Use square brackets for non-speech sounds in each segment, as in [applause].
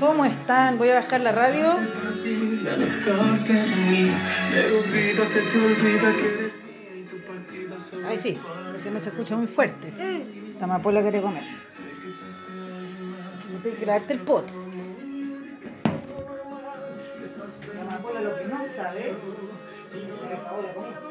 ¿Cómo están? Voy a bajar la radio. Ahí sí, si no se escucha muy fuerte. La amapola quiere comer. No tengo que lavarte el poto. La amapola lo que no sabe se acabó la comida.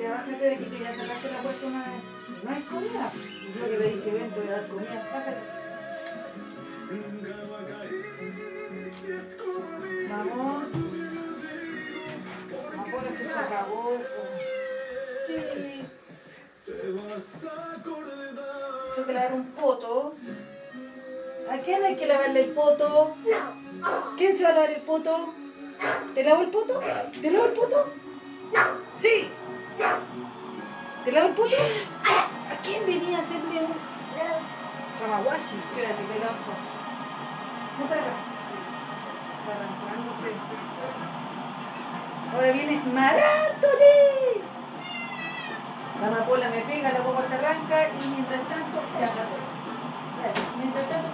Ya bájate de aquí que ya sacaste la puerta una vez. No hay comida. Yo que le dije, ven, te voy a dar comida, bájate. Vamos. Ahora que se acabó. Sí. Tengo que lavar un poto. ¿A quién hay que lavarle el poto? ¿Quién se va a lavar el poto? ¿Te lavo el poto? ¿Te lavo el poto? Sí. ¿Te lavo el poto? ¿A quién venía a hacerle un kamawashi? Espérate, que lavo. No para acá. Arrancándose. Ahora viene Marantoni. La amapola me pega, la boca se arranca y mientras tanto, ya. Mientras tanto,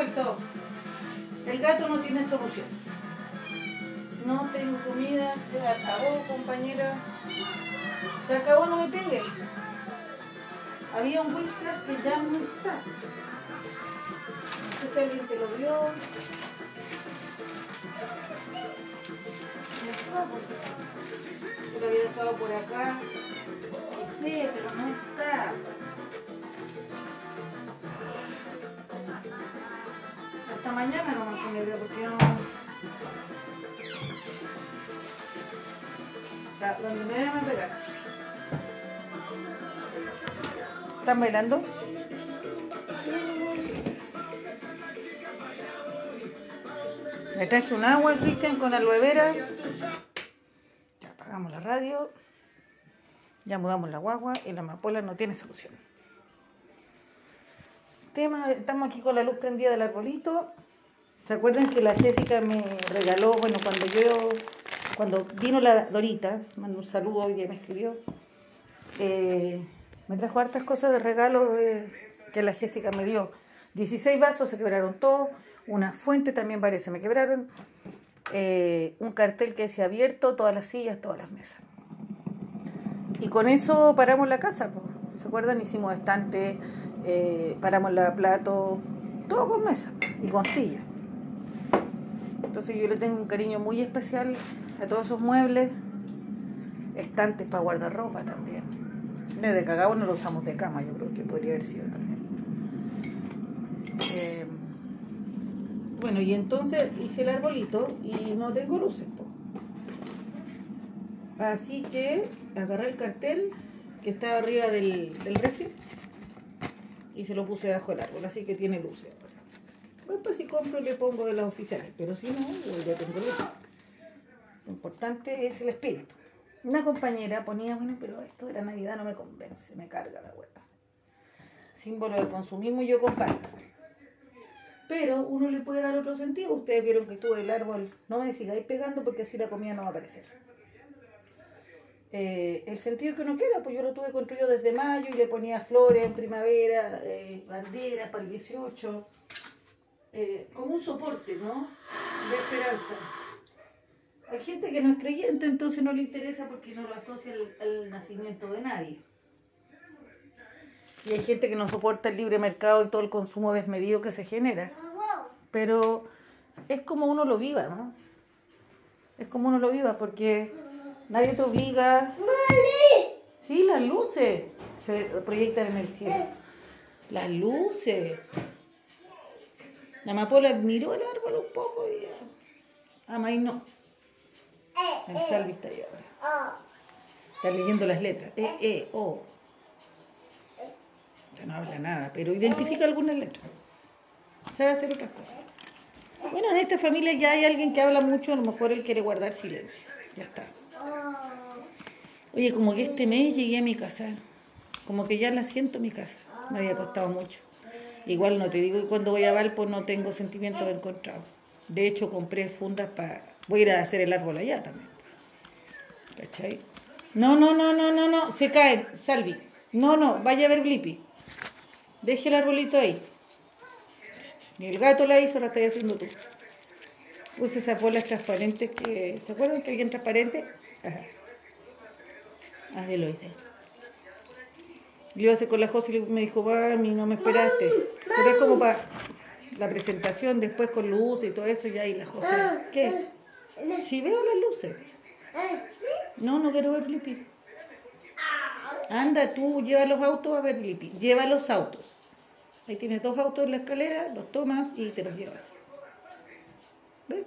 El gato no tiene solución. No tengo comida, se acabó, compañera. Se acabó, no me pegues. Había un whiskas que ya no está. No si alguien te lo vio. Porque pero había estado por acá. Sí, pero no está. Mañana no me comeré porque no. Donde me a pegar. ¿Están bailando? Le traje un agua Cristian con aloe vera. Ya apagamos la radio. Ya mudamos la guagua y la amapola no tiene solución. Tema, estamos aquí con la luz prendida del arbolito. ¿Se acuerdan que la Jessica me regaló, bueno, cuando yo, cuando vino la Dorita, mandó un saludo y me escribió, eh, me trajo hartas cosas de regalo que la Jessica me dio. 16 vasos se quebraron todos, una fuente también se me quebraron, eh, un cartel que decía abierto, todas las sillas, todas las mesas. Y con eso paramos la casa, ¿se acuerdan? Hicimos estante, eh, paramos la plato, todo con mesa y con silla. Entonces yo le tengo un cariño muy especial a todos esos muebles, estantes para guardar ropa también. De cagado no lo usamos de cama, yo creo que podría haber sido también. Eh, bueno, y entonces hice el arbolito y no tengo luces. Así que agarré el cartel que estaba arriba del, del refri y se lo puse bajo el árbol, así que tiene luces. Después si compro le pongo de las oficiales, pero si no, ya tengo. Lo importante es el espíritu. Una compañera ponía, bueno, pero esto de la Navidad no me convence, me carga la hueá. Símbolo de consumismo yo comparto. Pero uno le puede dar otro sentido. Ustedes vieron que tuve el árbol, no me sigáis pegando porque así la comida no va a aparecer. Eh, el sentido que uno quiera, pues yo lo tuve construido desde mayo y le ponía flores en primavera, eh, banderas para el 18, eh, como un soporte, ¿no? De esperanza. Hay gente que no es creyente, entonces no le interesa porque no lo asocia al nacimiento de nadie. Y hay gente que no soporta el libre mercado y todo el consumo desmedido que se genera. Pero es como uno lo viva, ¿no? Es como uno lo viva porque nadie te obliga. Sí, las luces se proyectan en el cielo. Las luces. La amapola miró el árbol un poco y ya. Ah, no. El Salvi está ahí ahora. Está leyendo las letras. E, E, O no habla nada, pero identifica algunas letras. Sabe hacer otras cosas. Bueno, en esta familia ya hay alguien que habla mucho, a lo mejor él quiere guardar silencio. Ya está. Oye, como que este mes llegué a mi casa, como que ya la siento mi casa. Me había costado mucho. Igual no te digo que cuando voy a Valpo no tengo sentimientos encontrados. De hecho, compré fundas para... Voy a ir a hacer el árbol allá también. ¿Cachai? No, no, no, no, no, no. Se caen. Salvi. No, no. Vaya a ver Blippi. Deje el arbolito ahí. Ni el gato la hizo, la estás haciendo tú. Use esas bolas transparentes que. ¿Se acuerdan que alguien transparente? Ajá. Ah, lo hice. Le iba a hacer con la José y me dijo, mí no me esperaste. Pero es como para la presentación después con luces y todo eso, ya y la José. ¿Qué? Si veo las luces. No, no quiero ver Flippy. Anda tú, lleva los autos a ver Lipi. Lleva los autos. Ahí tienes dos autos en la escalera, los tomas y te los llevas. ¿Ves?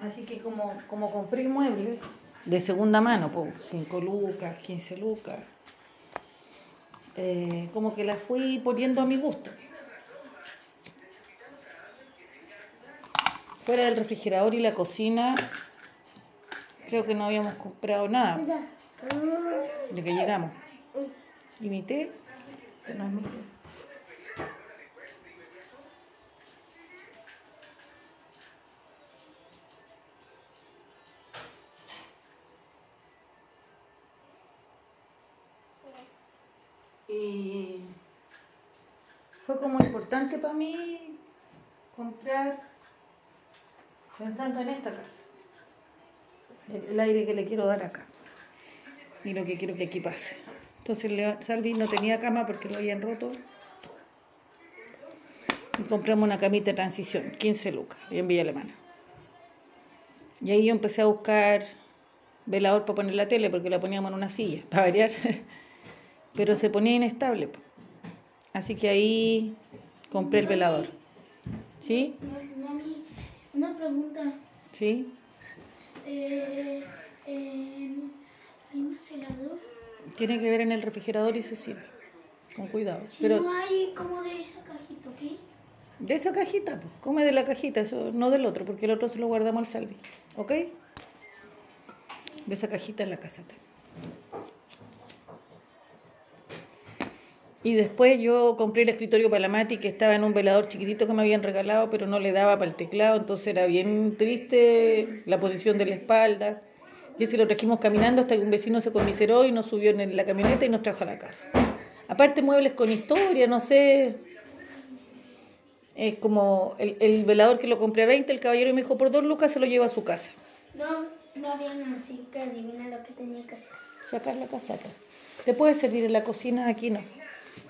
Así que como, como compré el mueble de segunda mano, pues 5 lucas, 15 lucas, eh, como que la fui poniendo a mi gusto. Fuera del refrigerador y la cocina, creo que no habíamos comprado nada de que llegamos. Y mi té, que no es mi té. Y fue como importante para mí comprar pensando en esta casa. El, aire que le quiero dar acá. Y lo que quiero que aquí pase. Entonces Salvi no tenía cama porque lo habían roto Y compramos una camita de transición, 15 lucas, en Villa Alemana. Y ahí yo empecé a buscar velador para poner la tele, porque la poníamos en una silla, [laughs] para variar. Pero se ponía inestable. Así que ahí compré el velador. ¿Sí? Mami, una pregunta. ¿Sí? Eh, eh, ¿Hay más helado? Tiene que ver en el refrigerador y se sirve. Con cuidado. Si Pero no hay como de esa cajita, ¿ok? de esa cajita, pues, come de la cajita, eso no del otro, porque el otro se lo guardamos al salvi. ¿Ok? De esa cajita en la caseta. Y después yo compré el escritorio para la Mati que estaba en un velador chiquitito que me habían regalado, pero no le daba para el teclado, entonces era bien triste la posición de la espalda. Y ese lo trajimos caminando hasta que un vecino se conmiseró y nos subió en la camioneta y nos trajo a la casa. Aparte muebles con historia, no sé. Es como el, el velador que lo compré a 20, el caballero me dijo, por dos lucas se lo lleva a su casa. No, no habían así que adivina lo que tenía que hacer. Sacar la casata. ¿Te puede servir en la cocina? Aquí no.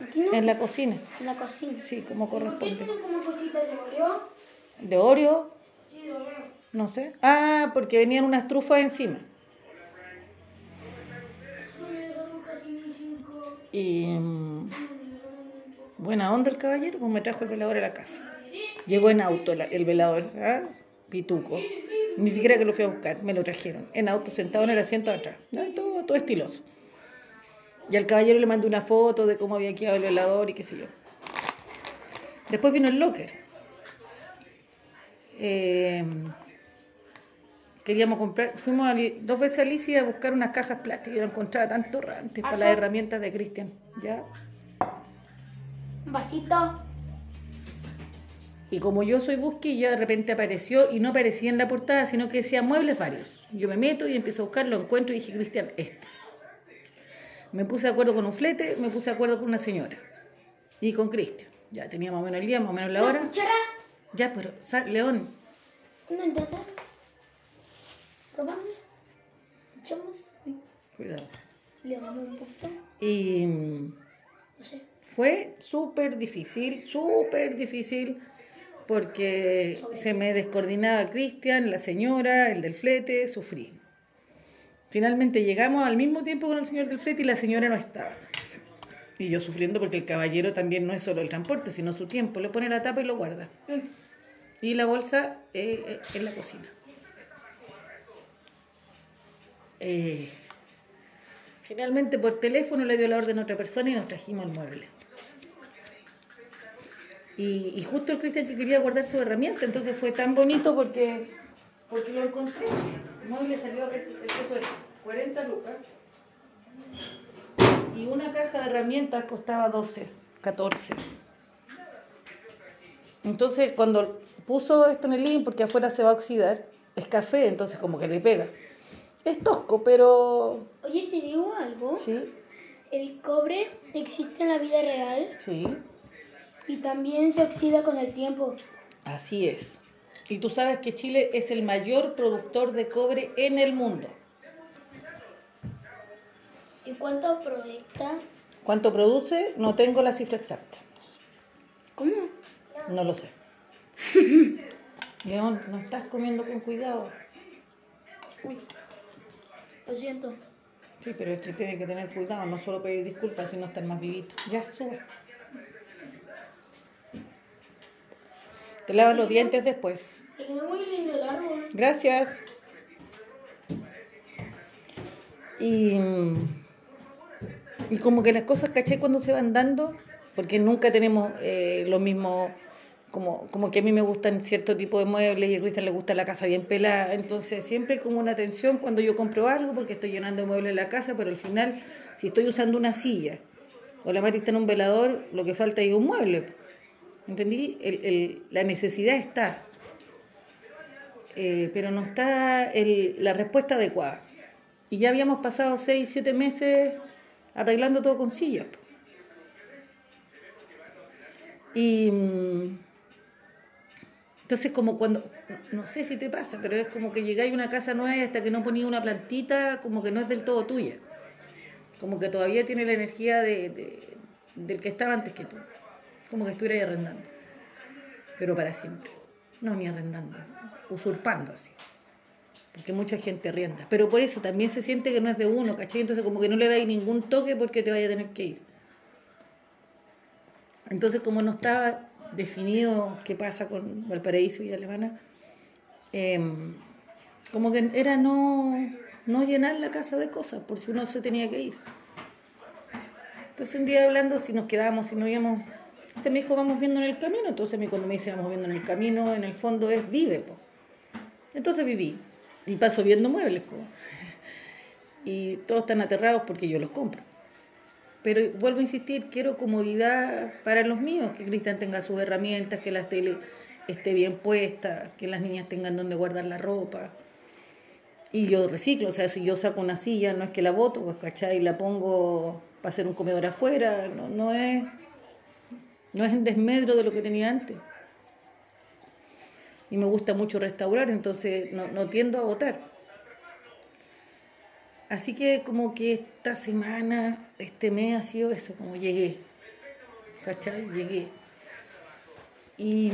Aquí no, En la cocina. en la cocina. Sí, como ¿Por qué corresponde. como cositas de Oreo? ¿De Oreo? Sí, de Oreo. No sé. Ah, porque venían unas trufas encima. Y mm, buena onda el caballero, pues me trajo el velador a la casa. Llegó en auto el velador, ¿ah? pituco. Ni siquiera que lo fui a buscar, me lo trajeron. En auto, sentado en el asiento de atrás. ¿no? Todo, todo estiloso. Y al caballero le mandé una foto de cómo había quedado el velador y qué sé yo. Después vino el locker. Eh, queríamos comprar, fuimos al- dos veces a Alicia a buscar unas cajas plásticas y lo encontraba tan torrantes para las herramientas de Cristian. ¿Ya? Un vasito. Y como yo soy busquilla, de repente apareció y no aparecía en la portada, sino que decía muebles varios. Yo me meto y empiezo a buscar, lo encuentro y dije, Cristian, este. Me puse de acuerdo con un flete, me puse de acuerdo con una señora. Y con Cristian. Ya tenía más o menos el día, más o menos la hora. Ya, pero, sal- León, Una entrada. Probamos. Echamos. cuidado. Le damos un poquito. Y No sé. fue súper difícil, súper difícil, porque se me descoordinaba Cristian, la señora, el del flete, sufrí. Finalmente llegamos al mismo tiempo con el señor del flete y la señora no estaba. Y yo sufriendo porque el caballero también no es solo el transporte, sino su tiempo. Le pone la tapa y lo guarda. Mm. Y la bolsa eh, eh, en la cocina. Eh, finalmente por teléfono le dio la orden a otra persona y nos trajimos el mueble. Y, y justo el Cristian que quería guardar su herramienta, entonces fue tan bonito porque, porque lo encontré. El mueble salió el precio de 40 lucas. Y una caja de herramientas costaba 12, 14. Entonces, cuando puso esto en el link, porque afuera se va a oxidar, es café, entonces como que le pega. Es tosco, pero... Oye, te digo algo. Sí, El cobre existe en la vida real sí, y también se oxida con el tiempo. así es. Y tú sabes que Chile es el mayor productor de cobre en el mundo. ¿Y cuánto proyecta? ¿Cuánto produce? No tengo la cifra exacta. ¿Cómo? No lo sé. [laughs] León, no estás comiendo con cuidado. Uy. Lo siento. Sí, pero es que tiene que tener cuidado, no solo pedir disculpas, sino estar más vivito. Ya, sube. Te lavas los dientes después. Gracias. Y, y como que las cosas, ¿cachai? Cuando se van dando, porque nunca tenemos eh, lo mismo, como, como que a mí me gustan cierto tipo de muebles y a Cristian le gusta la casa bien pelada, entonces siempre hay como una tensión cuando yo compro algo, porque estoy llenando de muebles en la casa, pero al final, si estoy usando una silla o la Mati en un velador, lo que falta es un mueble. ¿Entendí? El- el- la necesidad está eh, pero no está el- la respuesta adecuada. Y ya habíamos pasado seis, siete meses arreglando todo con sillas. Y mm, entonces como cuando, no sé si te pasa, pero es como que llegáis a una casa nueva y hasta que no ponía una plantita, como que no es del todo tuya. Como que todavía tiene la energía de, de- del que estaba antes que tú. Como que estuvierais arrendando. pero para siempre. No ni arrendando, usurpando así. Porque mucha gente arrienda. Pero por eso también se siente que no es de uno, ¿cachai? Entonces como que no le dais ningún toque porque te vaya a tener que ir. Entonces como no estaba definido qué pasa con Valparaíso y Alemana, em, como que era no, no llenar la casa de cosas, por si uno se tenía que ir. Entonces un día hablando si nos quedábamos, si no íbamos, este me dijo vamos viendo en el camino, entonces cuando me dice vamos viendo en el camino, en el fondo es vive. Po. Entonces viví y paso viendo muebles. Po. [laughs] Y todos están aterrados porque yo los compro. Pero vuelvo a insistir, quiero comodidad para los míos, que Cristian tenga sus herramientas, que la tele esté bien puesta, que las niñas tengan donde guardar la ropa. Y yo reciclo, o sea, si yo saco una silla, no es que la boto, pues. Y la pongo para hacer un comedor afuera, no, no es no es en desmedro de lo que tenía antes. Y me gusta mucho restaurar, entonces no, no tiendo a votar. Así que como que esta semana, este mes ha sido eso, como llegué. ¿Cachai? Llegué. Y,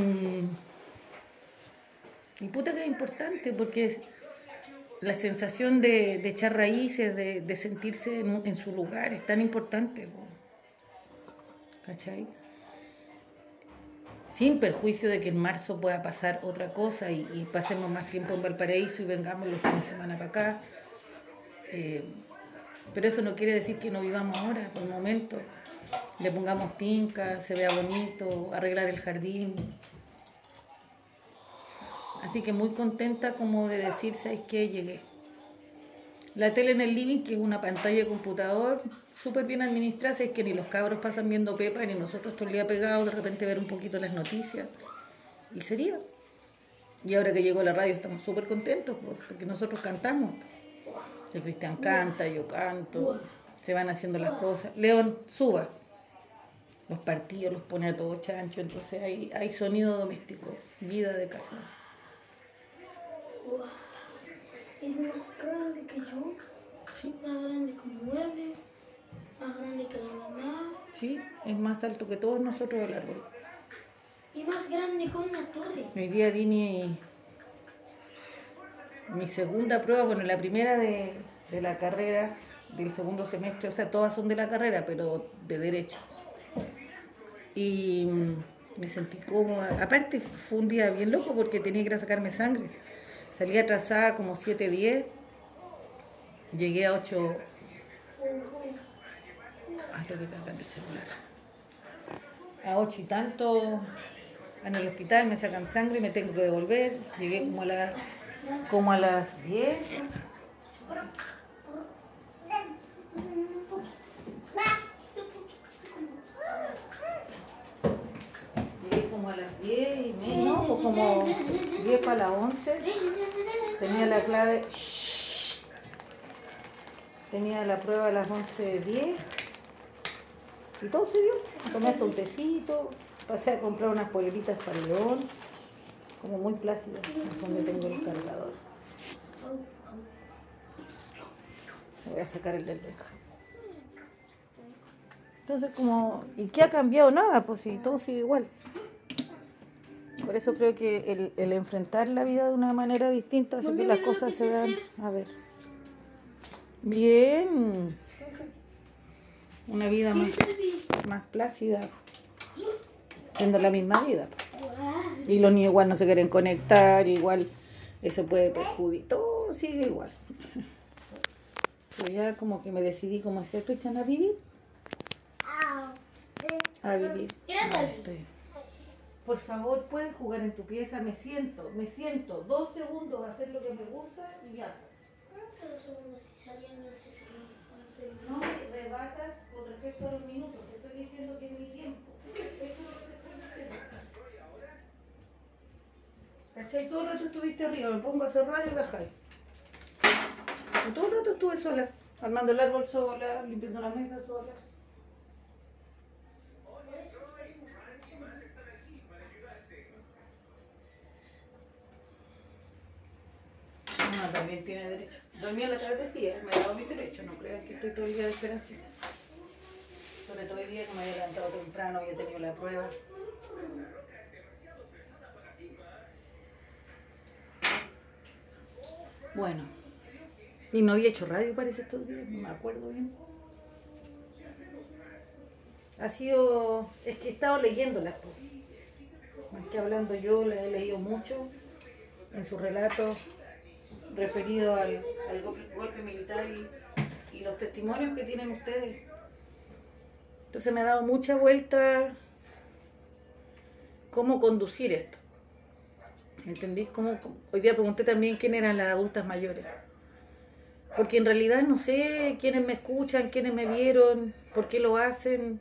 y puta que es importante porque la sensación de, de echar raíces, de, de sentirse en, en, su lugar es tan importante. ¿Cachai? Sin perjuicio de que en marzo pueda pasar otra cosa y, pasemos más tiempo en Valparaíso y vengamos los fines de semana para acá. Eh, pero eso no quiere decir que no vivamos ahora, por el momento. Le pongamos tinca, se vea bonito, arreglar el jardín. Así que muy contenta como de decir, ¿sabes qué? Llegué. La tele en el living, que es una pantalla de computador, súper bien administrada, es que ni los cabros pasan viendo Pepa, ni nosotros todo el día pegados, de repente ver un poquito las noticias. Y sería. Y ahora que llegó la radio estamos súper contentos, porque nosotros cantamos. El Cristian canta, yo canto, se van haciendo las cosas. León, suba. Los partidos los pone a todo chancho, entonces hay, hay sonido doméstico, vida de casa. Es más grande que yo, Sí, más grande que un mueble, más grande que la mamá sí, es más alto que todos nosotros el árbol. y más grande que una torre. Hoy día di mi, mi segunda prueba, bueno, la primera de, de la carrera, del segundo semestre, o sea, todas son de la carrera, pero de derecho. Y mm, me sentí cómoda. Aparte, fue un día bien loco porque tenía que ir a sacarme sangre. Salí atrasada como 7, 10. Llegué a 8. Ah, tengo que cargar el celular. A 8 y tanto en el hospital me sacan sangre y me tengo que devolver. Llegué como a, la, como a las 10. Llegué como a las 10 y media, no, pues como 10 para las 11. Tenía la clave. Shh. Tenía la prueba a las 11.10. Y todo se dio. Tomé hasta un tecito. Pasé a comprar unas poleritas para el león. Como muy plácidas. Es donde tengo el cargador. Voy a sacar el del Benja. Entonces, como, ¿y qué ha cambiado? Nada, pues si todo sigue igual. Por eso creo que el, el enfrentar la vida de una manera distinta hace que las cosas se dan. A ver. Bien. Una vida más, más plácida. Siendo la misma vida. Y los niños igual no se quieren conectar, igual eso puede perjudicar. Todo sigue igual. Pero ya como que me decidí como hacer Cristian a vivir. A vivir. Gracias. Por favor, puedes jugar en tu pieza. Me siento, me siento. Dos segundos a hacer lo que me gusta y ya. No me rebatas con respecto a los minutos. Te estoy diciendo que es mi tiempo. Eso es lo que te estoy diciendo. ¿Cachai? Todo el rato estuviste arriba. Me pongo a hacer radio y bajáis. Todo el rato estuve sola. Armando el árbol sola, limpiando la mesa sola. también tiene derecho. Dormí a la tarde sí, eh, me he dado mis derechos, no creas que estoy todo todavía de esperanza. Sobre todo el día que me había levantado temprano y he tenido la prueba. Bueno, y no había hecho radio parece estos días, no me acuerdo bien. Ha sido, es que he estado leyéndolas, más que hablando yo, las he leído mucho en sus relatos referido al, al golpe militar y, los testimonios que tienen ustedes. Entonces me ha dado mucha vuelta cómo conducir esto. ¿Entendís? Hoy día pregunté también quién eran las adultas mayores. Porque en realidad no sé quiénes me escuchan, quiénes me vieron, por qué lo hacen.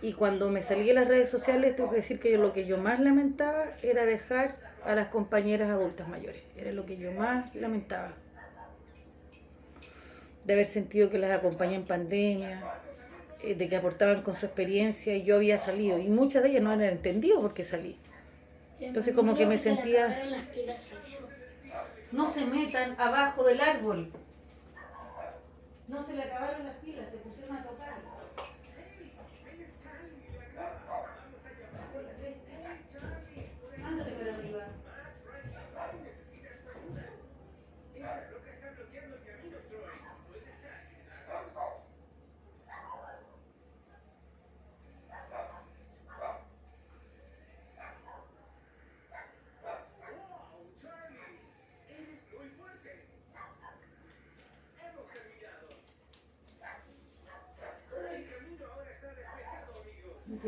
Y cuando me salí de las redes sociales, tengo que decir que lo que yo más lamentaba era dejar a las compañeras adultas mayores. Era lo que yo más lamentaba. De haber sentido que las acompañé en pandemia, eh, de que aportaban con su experiencia y yo había salido. Y muchas de ellas no han entendido por qué salí. Entonces como que me sentía... No se metan abajo del árbol. No se le acabaron las pilas, se pusieron a tocar.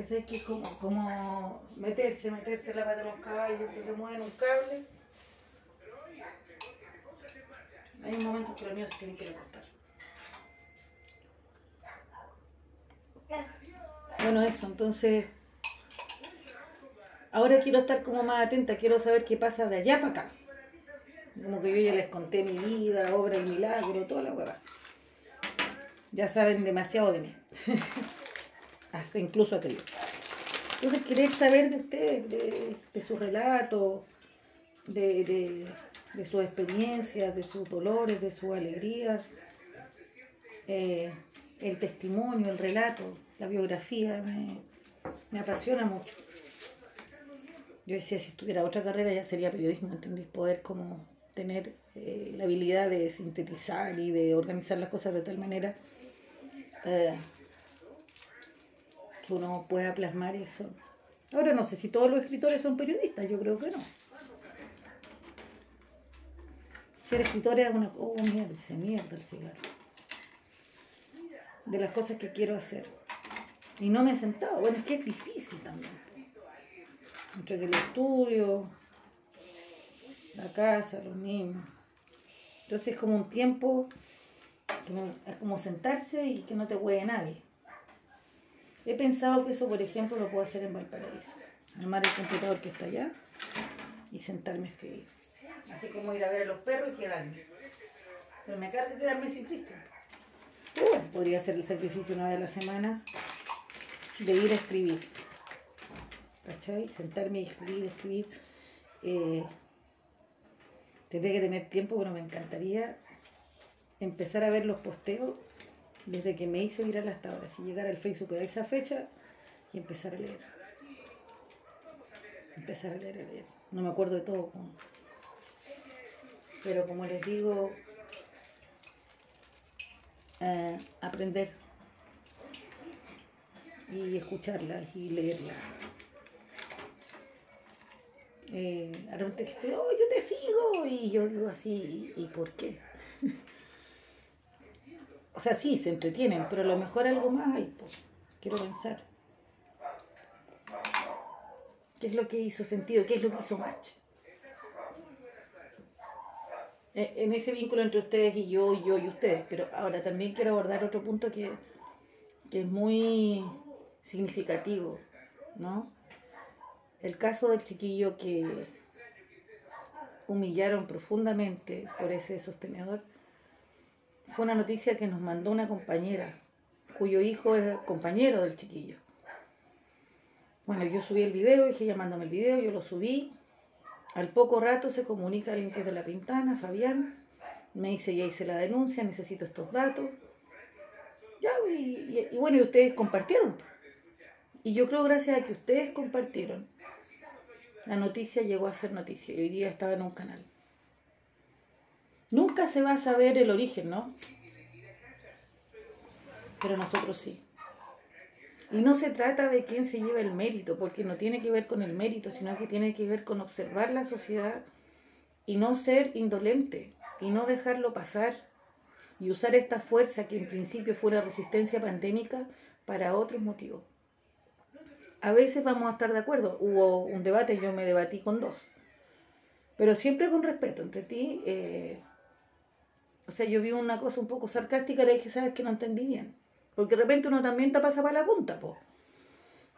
Que sé que es como, como meterse, meterse la pata de los caballos, se mueven un cable. Hay un momento que los míos se tienen que recortar. Bueno, eso, entonces. Ahora quiero estar como más atenta, quiero saber qué pasa de allá para acá. Como que yo ya les conté mi vida, obra y milagro, toda la hueva. Ya saben demasiado de mí. [laughs] hasta incluso aquello. Entonces, querer saber de ustedes, de, de su relato, de, de, de sus experiencias, de sus dolores, de sus alegrías, eh, el testimonio, el relato, la biografía, me, me apasiona mucho. Yo decía, si estuviera otra carrera ya sería periodismo, ¿entendés? Poder como tener eh, la habilidad de sintetizar y de organizar las cosas de tal manera eh, uno pueda plasmar eso. Ahora no sé si todos los escritores son periodistas, yo creo que no. Ser escritor es una... Oh, mierda, se mierda el cigarro. De las cosas que quiero hacer. Y no me he sentado. Bueno, es que es difícil también. Entre el estudio, la casa, los niños. Entonces es como un tiempo, es como sentarse y que no te huele nadie. He pensado que eso, por ejemplo, lo puedo hacer en Valparaíso. Armar el computador que está allá y sentarme a escribir. Así como ir a ver a los perros y quedarme. Pero me carga quedarme sin Cristian. Podría hacer el sacrificio una vez a la semana de ir a escribir. ¿Cachai? Sentarme y escribir, escribir. Eh, tendré que tener tiempo, pero me encantaría empezar a ver los posteos desde que me hice viral hasta ahora. Si llegara al Facebook de esa fecha y empezar a leer. Empezar a leer, a leer. No me acuerdo de todo. Pero como les digo, eh, aprender y escucharlas y leerlas. Eh, ahora un texto, oh, yo te sigo, y yo digo así, ¿y, y por qué? [laughs] o sea, sí, se entretienen, pero a lo mejor algo más hay, pues, quiero pensar. ¿Qué es lo que hizo sentido? ¿Qué es lo que hizo match? Eh, En ese vínculo entre ustedes y yo, y yo y ustedes, pero ahora también quiero abordar otro punto que, que es muy significativo, ¿no? El caso del chiquillo que humillaron profundamente por ese sostenedor fue una noticia que nos mandó una compañera cuyo hijo es compañero del chiquillo. Bueno, yo subí el video, dije, ya mándame el video, yo lo subí. Al poco rato se comunica alguien que es de La Pintana, Fabián, me dice, ya hice la denuncia, necesito estos datos. Ya, y, y- bueno, y ustedes compartieron. Y yo creo gracias a que ustedes compartieron, la noticia llegó a ser noticia hoy día estaba en un canal. Nunca se va a saber el origen, ¿no? Pero nosotros sí. Y no se trata de quién se lleva el mérito, porque no tiene que ver con el mérito, sino que tiene que ver con observar la sociedad y no ser indolente y no dejarlo pasar y usar esta fuerza que en principio fue la resistencia pandémica para otros motivos. A veces vamos a estar de acuerdo. Hubo un debate, yo me debatí con dos. Pero siempre con respeto entre ti. Eh, o sea, yo vi una cosa un poco sarcástica, le dije, sabes que no entendí bien. Porque de repente uno también te pasa para la punta, po.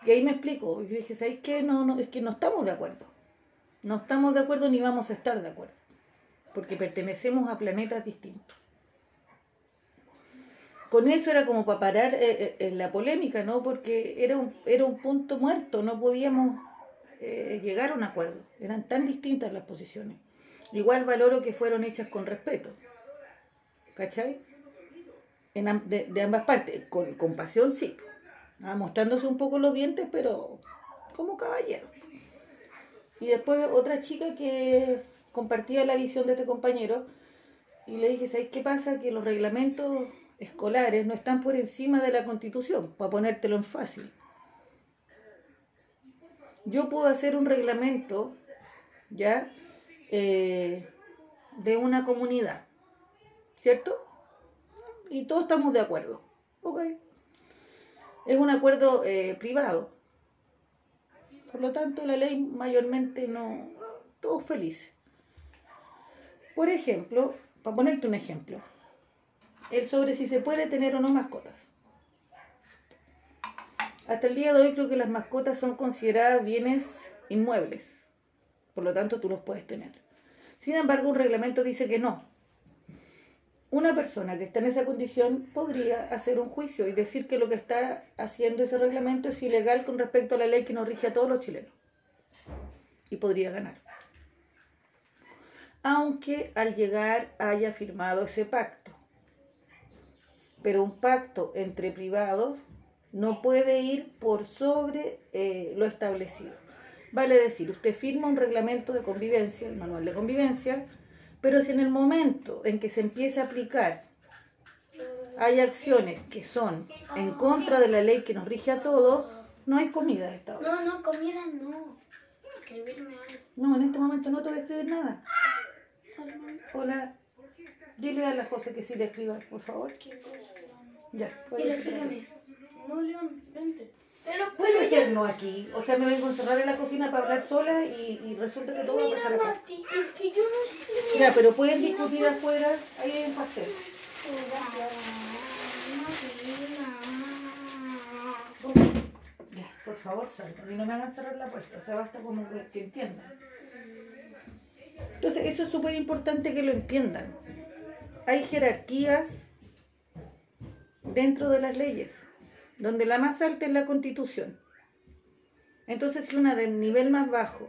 Y ahí me explico. Yo dije, ¿sabes qué? No, no, es que no estamos de acuerdo. No estamos de acuerdo ni vamos a estar de acuerdo. Porque pertenecemos a planetas distintos. Con eso era como para parar eh, eh, la polémica, ¿no? Porque era un, era un punto muerto, no podíamos eh, llegar a un acuerdo. Eran tan distintas las posiciones. Igual valoro que fueron hechas con respeto. ¿Cachai? de, ambas partes, con, compasión sí, ah, mostrándose un poco los dientes, pero como caballero. Y después otra chica que compartía la visión de este compañero y le dije, ¿sabes qué pasa? Que los reglamentos escolares no están por encima de la constitución, para ponértelo en fácil. Yo puedo hacer un reglamento, ¿ya? Eh, de una comunidad, ¿cierto? y todos estamos de acuerdo. Ok. Es un acuerdo eh, privado. Por lo tanto, la ley mayormente no... Todos felices. Por ejemplo, para ponerte un ejemplo, el sobre si se puede tener o no mascotas. Hasta el día de hoy creo que las mascotas son consideradas bienes inmuebles. Por lo tanto, tú los puedes tener. Sin embargo, un reglamento dice que no, una persona que está en esa condición podría hacer un juicio y decir que lo que está haciendo ese reglamento es ilegal con respecto a la ley que nos rige a todos los chilenos. Y podría ganar. Aunque al llegar haya firmado ese pacto. Pero un pacto entre privados no puede ir por sobre eh, lo establecido. Vale decir, usted firma un reglamento de convivencia, el manual de convivencia, pero si en el momento en que se empiece a aplicar hay acciones que son en contra de la ley que nos rige a todos, no hay comida de esta hora. No, no, comida no. Escribirme No, en este momento no te voy a escribir nada. Hola. Dile a la José que sí le escriba, por favor. Ya. Dile, sígueme. No, León, vente. Pero puede ser no aquí. O sea, me vengo a encerrar en la cocina para hablar sola y, y resulta que todo va a pasar acá. es que yo no sé. Ya, pero pueden discutir afuera. Ahí hay un pastel. Ya, por favor, salgan y no me hagan cerrar la puerta. O sea, basta como que entiendan. Entonces, eso es súper importante que lo entiendan. Hay jerarquías dentro de las leyes donde la más alta es la constitución. Entonces, si una del nivel más bajo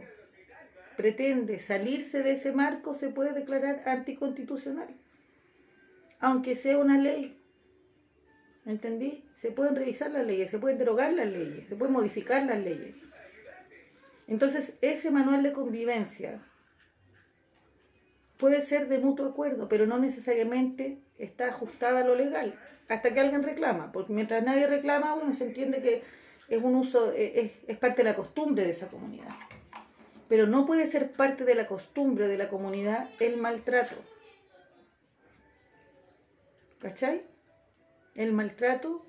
pretende salirse de ese marco, se puede declarar anticonstitucional, aunque sea una ley. ¿Entendí? Se pueden revisar las leyes, se pueden derogar las leyes, se pueden modificar las leyes. Entonces, ese manual de convivencia puede ser de mutuo acuerdo, pero no necesariamente está ajustada a lo legal hasta que alguien reclama, porque mientras nadie reclama, bueno, se entiende que es un uso, eh, es, parte de la costumbre de esa comunidad. Pero no puede ser parte de la costumbre de la comunidad el maltrato. ¿Cachai? El maltrato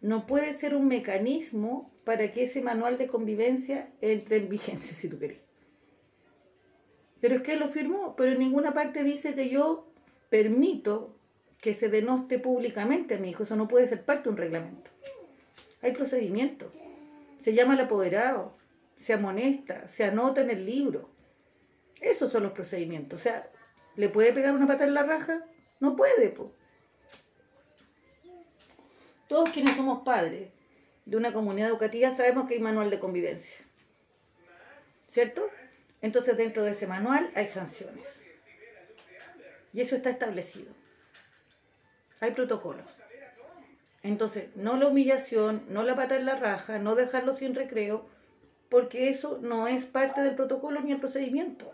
no puede ser un mecanismo para que ese manual de convivencia entre en vigencia, si tú querés. Pero es que lo firmó, pero en ninguna parte dice que yo permito que se denoste públicamente a mi hijo. Eso no puede ser parte de un reglamento. Hay procedimientos. Se llama al apoderado, se amonesta, se anota en el libro. Esos son los procedimientos. O sea, ¿le puede pegar una pata en la raja? No puede, pues. Todos quienes somos padres de una comunidad educativa sabemos que hay manual de convivencia. ¿Cierto? Entonces dentro de ese manual hay sanciones. Y eso está establecido hay protocolos. Entonces, no la humillación, no la pata en la raja, no dejarlo sin recreo, porque eso no es parte del protocolo ni el procedimiento.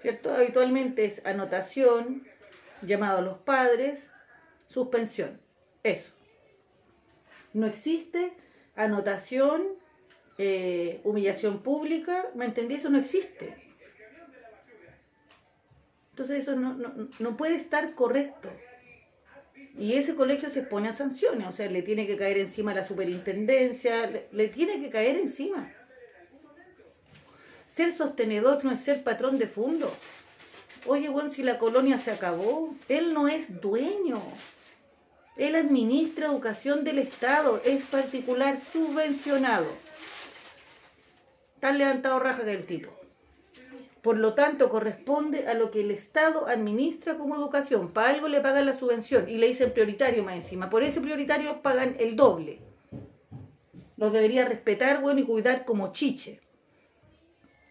¿cierto? Habitualmente es anotación, llamado a los padres, suspensión. Eso. No existe anotación, eh, humillación pública, ¿me entendí? Eso no existe. Entonces eso no, no, no puede estar correcto. Y ese colegio se expone a sanciones, o sea, le tiene que caer encima la superintendencia, le, tiene que caer encima. Ser sostenedor no es ser patrón de fondo. Oye, bueno, si la colonia se acabó, él no es dueño. Él administra educación del Estado, es particular subvencionado. Tan levantado raja que el tipo. Por lo tanto, corresponde a lo que el Estado administra como educación. Para algo le pagan la subvención y le dicen prioritario más encima. Por ese prioritario pagan el doble. Los debería respetar, bueno, y cuidar como chiche.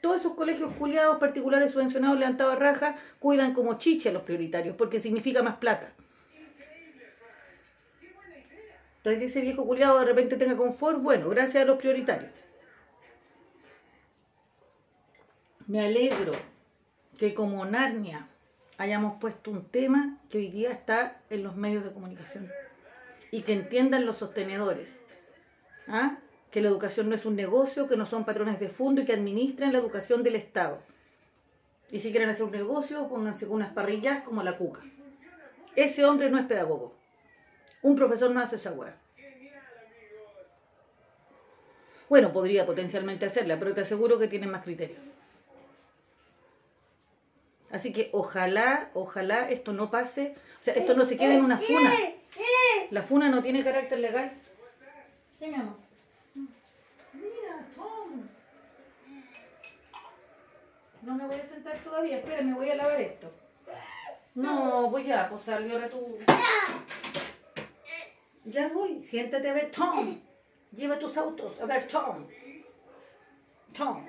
Todos esos colegios culiados particulares subvencionados levantados a raja cuidan como chiche a los prioritarios porque significa más plata. Entonces ese viejo culiado de repente tenga confort, bueno, gracias a los prioritarios. Me alegro que como Narnia hayamos puesto un tema que hoy día está en los medios de comunicación y que entiendan los sostenedores. ¿Ah? Que la educación no es un negocio, que no son patrones de fondo y que administran la educación del Estado. Y si quieren hacer un negocio, pónganse con unas parrillas como la cuca. Ese hombre no es pedagogo. Un profesor no hace esa hueá. Bueno, podría potencialmente hacerla, pero te aseguro que tienen más criterio. Así que ojalá, ojalá esto no pase, o sea, esto no se quede en una funa. La funa no tiene carácter legal. ¿Qué, mi amor? Mira, Tom. No me voy a sentar todavía, espera, me voy a lavar esto. No, voy ya, pues salió ahora tú. Ya voy, siéntate a ver, Tom. Lleva tus autos, a ver, Tom. Tom.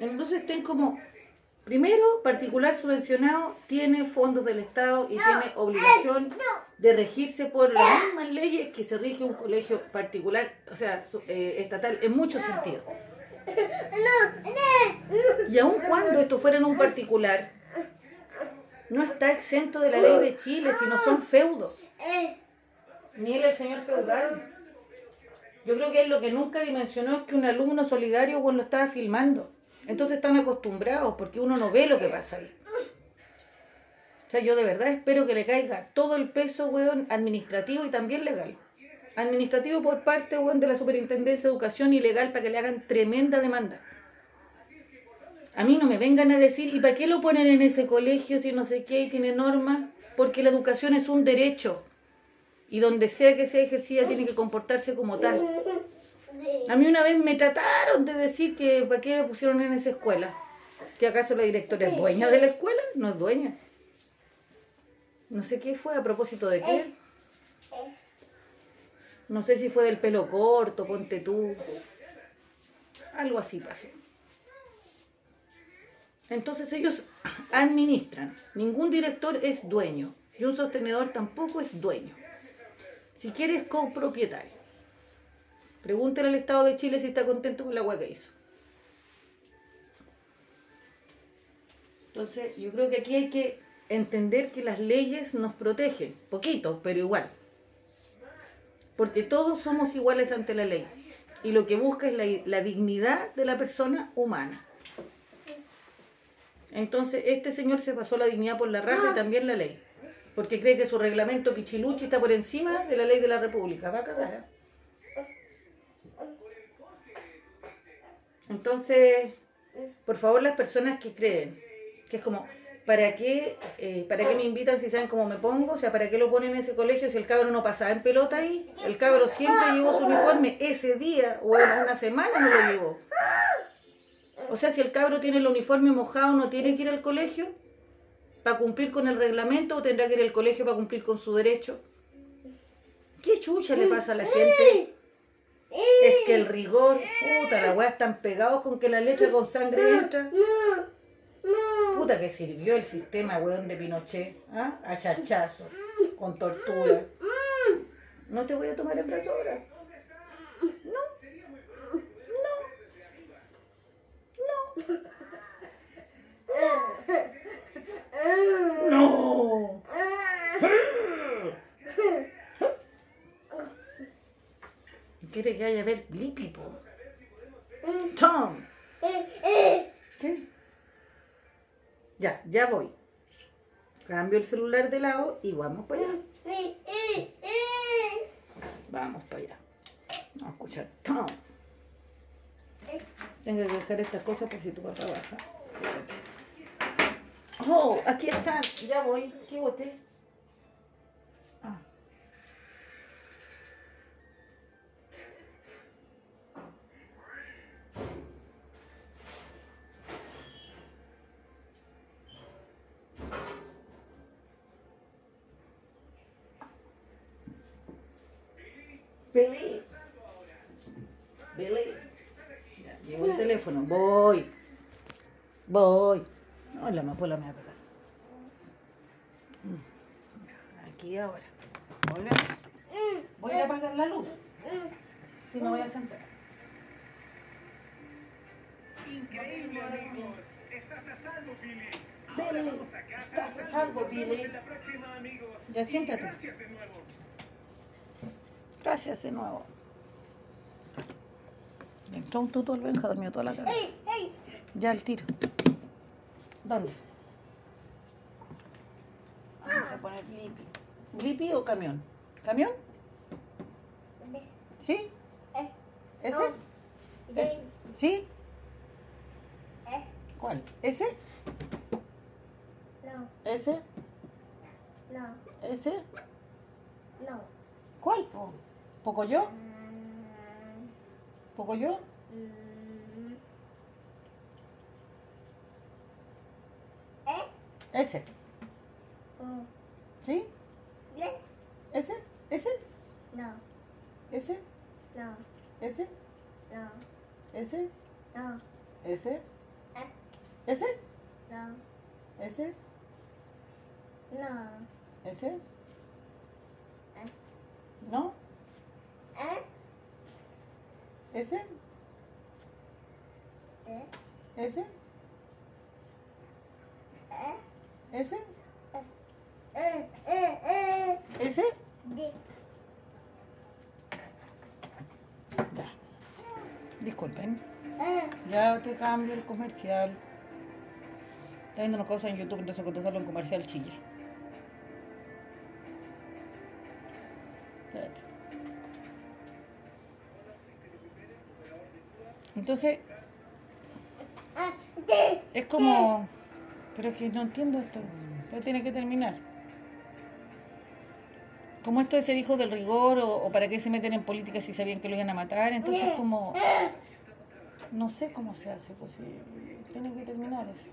Entonces estén como, primero, particular subvencionado tiene fondos del Estado y tiene obligación de regirse por las mismas leyes que se rige un colegio particular, o sea, eh, estatal, en muchos sentidos. Y aun cuando esto fuera en un particular, no está exento de la ley de Chile, sino son feudos. Ni él el señor feudal. Yo creo que él lo que nunca dimensionó es que un alumno solidario bueno, lo estaba filmando. Entonces están acostumbrados porque uno no ve lo que pasa ahí. O sea, yo de verdad espero que le caiga todo el peso, weón, administrativo y también legal. Administrativo por parte, weón, de la Superintendencia de Educación y legal para que le hagan tremenda demanda. A mí no me vengan a decir, ¿y para qué lo ponen en ese colegio si no sé qué y tiene normas? Porque la educación es un derecho. Y donde sea que sea ejercida tiene que comportarse como tal. A mí una vez me trataron de decir que para qué lo pusieron en esa escuela. ¿Que acaso la directora es dueña de la escuela? No es dueña. No sé qué fue, a propósito de qué. No sé si fue del pelo corto, ponte tú. Algo así pasó. Entonces ellos administran. Ningún director es dueño. Y un sostenedor tampoco es dueño. Si quieres copropietario. Pregúntale al Estado de Chile si está contento con la agua que hizo. Entonces, yo creo que aquí hay que entender que las leyes nos protegen, poquito, pero igual. Porque todos somos iguales ante la ley. Y lo que busca es la, dignidad de la persona humana. Entonces, este señor se pasó la dignidad por la raja y también la ley. Porque cree que su reglamento pichiluchi está por encima de la ley de la República. Va a cagar. Entonces, por favor, las personas que creen que es como, ¿para qué, eh, ¿para qué me invitan si saben cómo me pongo? O sea, ¿para qué lo ponen en ese colegio si el cabro no pasaba en pelota ahí? El cabro siempre llevó su uniforme ese día o en una semana no lo llevó. O sea, si el cabro tiene el uniforme mojado, no tiene que ir al colegio para cumplir con el reglamento o tendrá que ir al colegio para cumplir con su derecho. ¿Qué chucha le pasa a la gente? Es que el rigor, puta, la weá están pegados con que la leche con sangre entra. Puta que sirvió el sistema, weón, de Pinochet, ¿ah? A charchazo, con tortura. No te voy a tomar en brazo ahora. No. No. No. Quiere que haya ver Blippi, po. Tom. ¿Qué? Ya, ya voy. Cambio el celular de lado y vamos para allá. Vamos para allá. Vamos a escuchar Tom. Tengo que dejar estas cosas por si tu papá baja. Oh, aquí están. Ya voy. ¿Qué boté? Billy. Billy. Ya, llevo el teléfono. Voy. Voy. No, la amapola me va a pegar. Mm. Aquí ahora. Volvemos. Voy a apagar la luz. Si no voy a sentar. Increíble, amigos. Estás a salvo, Billy. Billy, estás a salvo, Billy. Ya siéntate. Gracias de nuevo. Gracias de nuevo. Le entró un tuto al Benja, dormió toda la tarde. Ya el tiro. ¿Dónde? Vamos a poner Blippi. ¿Blippi o camión? ¿Camión? ¿Sí? ¿Ese? ¿Ese? ¿Sí? ¿Cuál? ¿Ese? No, ¿Ese? no, ¿Ese? no. ¿Cuál? po? ¿Poco yo? ¿Poco yo? Ese. ¿Sí? ¿Ese? ¿Ese? No, ¿Ese? no, ¿Ese? no, ¿Ese? no, ¿Ese? ¿Ese? no, ¿Ese? no. ¿Ese? ¿No? ¿Eh? ¿Ese? ¿Eh? ¿Ese? ¿Eh? ¿Ese? ¿Ese? Disculpen. Ya te cambio el comercial. Está viendo unas cosas en YouTube, entonces contestarlo en comercial chilla. Entonces, es como... Pero es que no entiendo esto. Pero tiene que terminar. Como esto de ser hijo del rigor o, o para qué se meten en política si sabían que lo iban a matar. Entonces como... No sé cómo se hace, pues sí, tiene que terminar eso.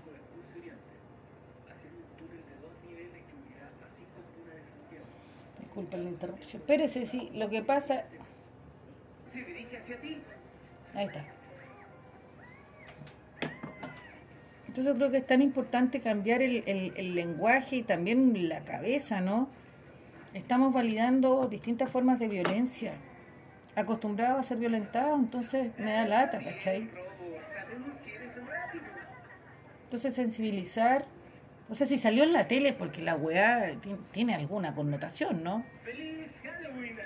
Disculpen la interrupción. Espérese, sí, lo que pasa... Se dirige hacia ti. Ahí está. Entonces yo creo que es tan importante cambiar el, lenguaje y también la cabeza, ¿no? Estamos validando distintas formas de violencia. Acostumbrados a ser violentados, entonces me da lata, ¿cachai? Entonces sensibilizar, no sé si salió en la tele porque la weá ti- tiene alguna connotación, ¿no?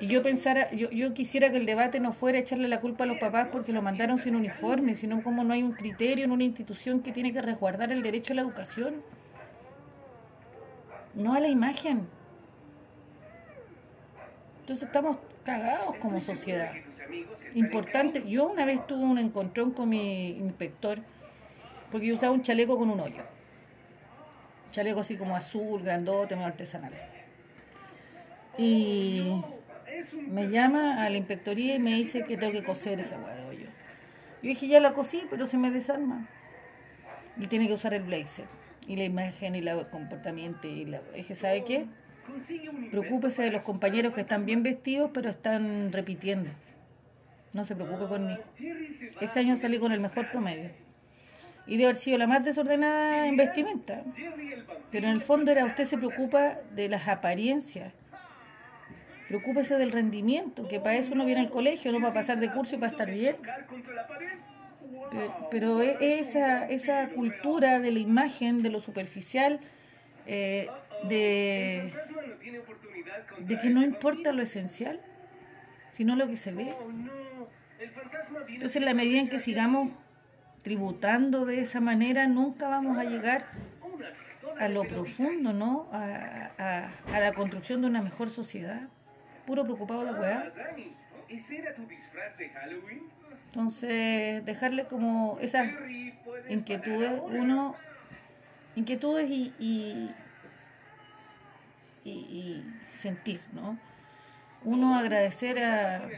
Y yo pensara, yo, yo quisiera que el debate no fuera echarle la culpa a los papás porque lo mandaron sin uniforme, sino como no hay un criterio en una institución que tiene que resguardar el derecho a la educación. No a la imagen. Entonces estamos cagados como sociedad. Importante. Yo una vez tuve un encontrón con mi inspector porque yo usaba un chaleco con un hoyo. Chaleco así como azul, grandote, medio artesanal. Y un me llama a la inspectoría y me dice que tengo que coser esa hueá de hoyo. Yo dije, ya la cosí, pero se me desarma. Y tiene que usar el blazer. Y la imagen y el comportamiento. Y la... Dije, ¿sabe qué? Preocúpese de los compañeros que están bien vestidos, pero están repitiendo. No se preocupe por mí. Va. Ese año salí con el mejor promedio. Y de haber sido la más desordenada en vestimenta. Pero en el fondo era usted se preocupa de las apariencias. Preocúpese del rendimiento, que para eso uno viene al colegio, no para pasar de curso y para estar bien. Pero, e- esa, esa cultura de la imagen, de lo superficial, eh, de, que no importa lo esencial, sino lo que se ve. Entonces, en la medida en que sigamos tributando de esa manera, nunca vamos a llegar a lo profundo, ¿no? A la construcción de una mejor sociedad. Puro preocupado de weá. Entonces, dejarle como esas inquietudes, uno, inquietudes y, y, sentir, ¿no? Uno agradecer a,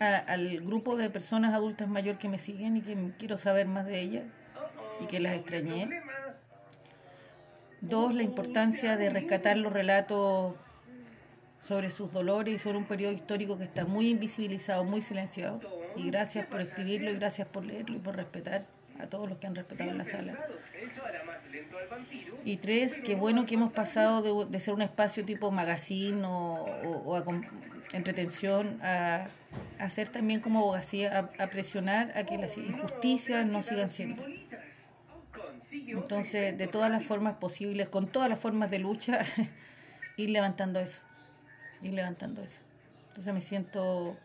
a- al grupo de personas adultas mayor que me siguen y que quiero saber más de ellas. Y que las extrañé. Dos, la importancia de rescatar los relatos sobre sus dolores y sobre un periodo histórico que está muy invisibilizado, muy silenciado. Y gracias por escribirlo y gracias por leerlo y por respetar a todos los que han respetado en la sala. Y tres, qué bueno que hemos pasado de, ser un espacio tipo magazine o, o- o a entretención a, a ser también como abogacía, a, a presionar a que las injusticias no sigan siendo. Entonces, de todas las formas posibles, con todas las formas de lucha, [laughs] ir levantando eso, ir levantando eso. Entonces me siento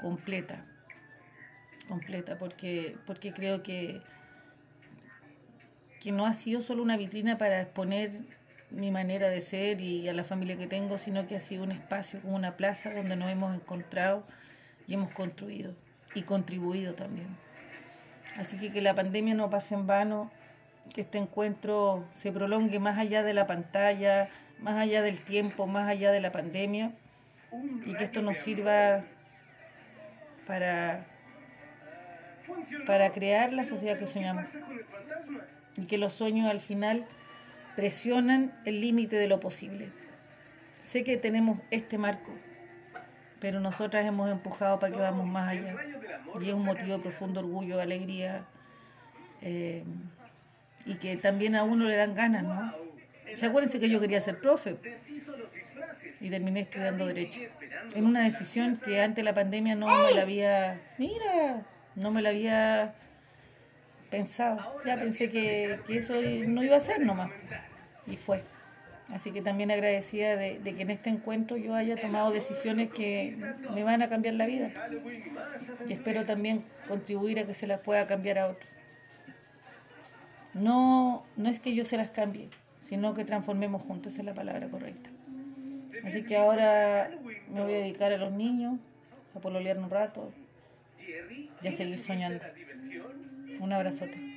completa, completa, porque, porque creo que, que no ha sido solo una vitrina para exponer mi manera de ser y a la familia que tengo, sino que ha sido un espacio como una plaza donde nos hemos encontrado y hemos construido y contribuido también. Así que que la pandemia no pase en vano, que este encuentro se prolongue más allá de la pantalla, más allá del tiempo, más allá de la pandemia, y que esto nos sirva para, para crear la sociedad que pero ¿qué soñamos. y que los sueños al final presionan el límite de lo posible. Sé que tenemos este marco, pero nosotras hemos empujado para que vamos más allá. Y es un motivo de profundo orgullo, alegría, eh, y que también a uno le dan ganas, ¿no? Se acuérdense que yo quería ser profe y terminé estudiando Derecho. En una decisión que antes de la pandemia no me la había... Mira, no me la había pensado. Ya pensé que, eso no iba a ser nomás. Y fue. Así que también agradecida de, de que en este encuentro yo haya tomado decisiones que me van a cambiar la vida. Y espero también contribuir a que se las pueda cambiar a otros. No, no es que yo se las cambie, sino que transformemos juntos, esa es la palabra correcta. Así que ahora me voy a dedicar a los niños, a pololear un rato y a seguir ¿quieres unirte soñando. Un abrazote.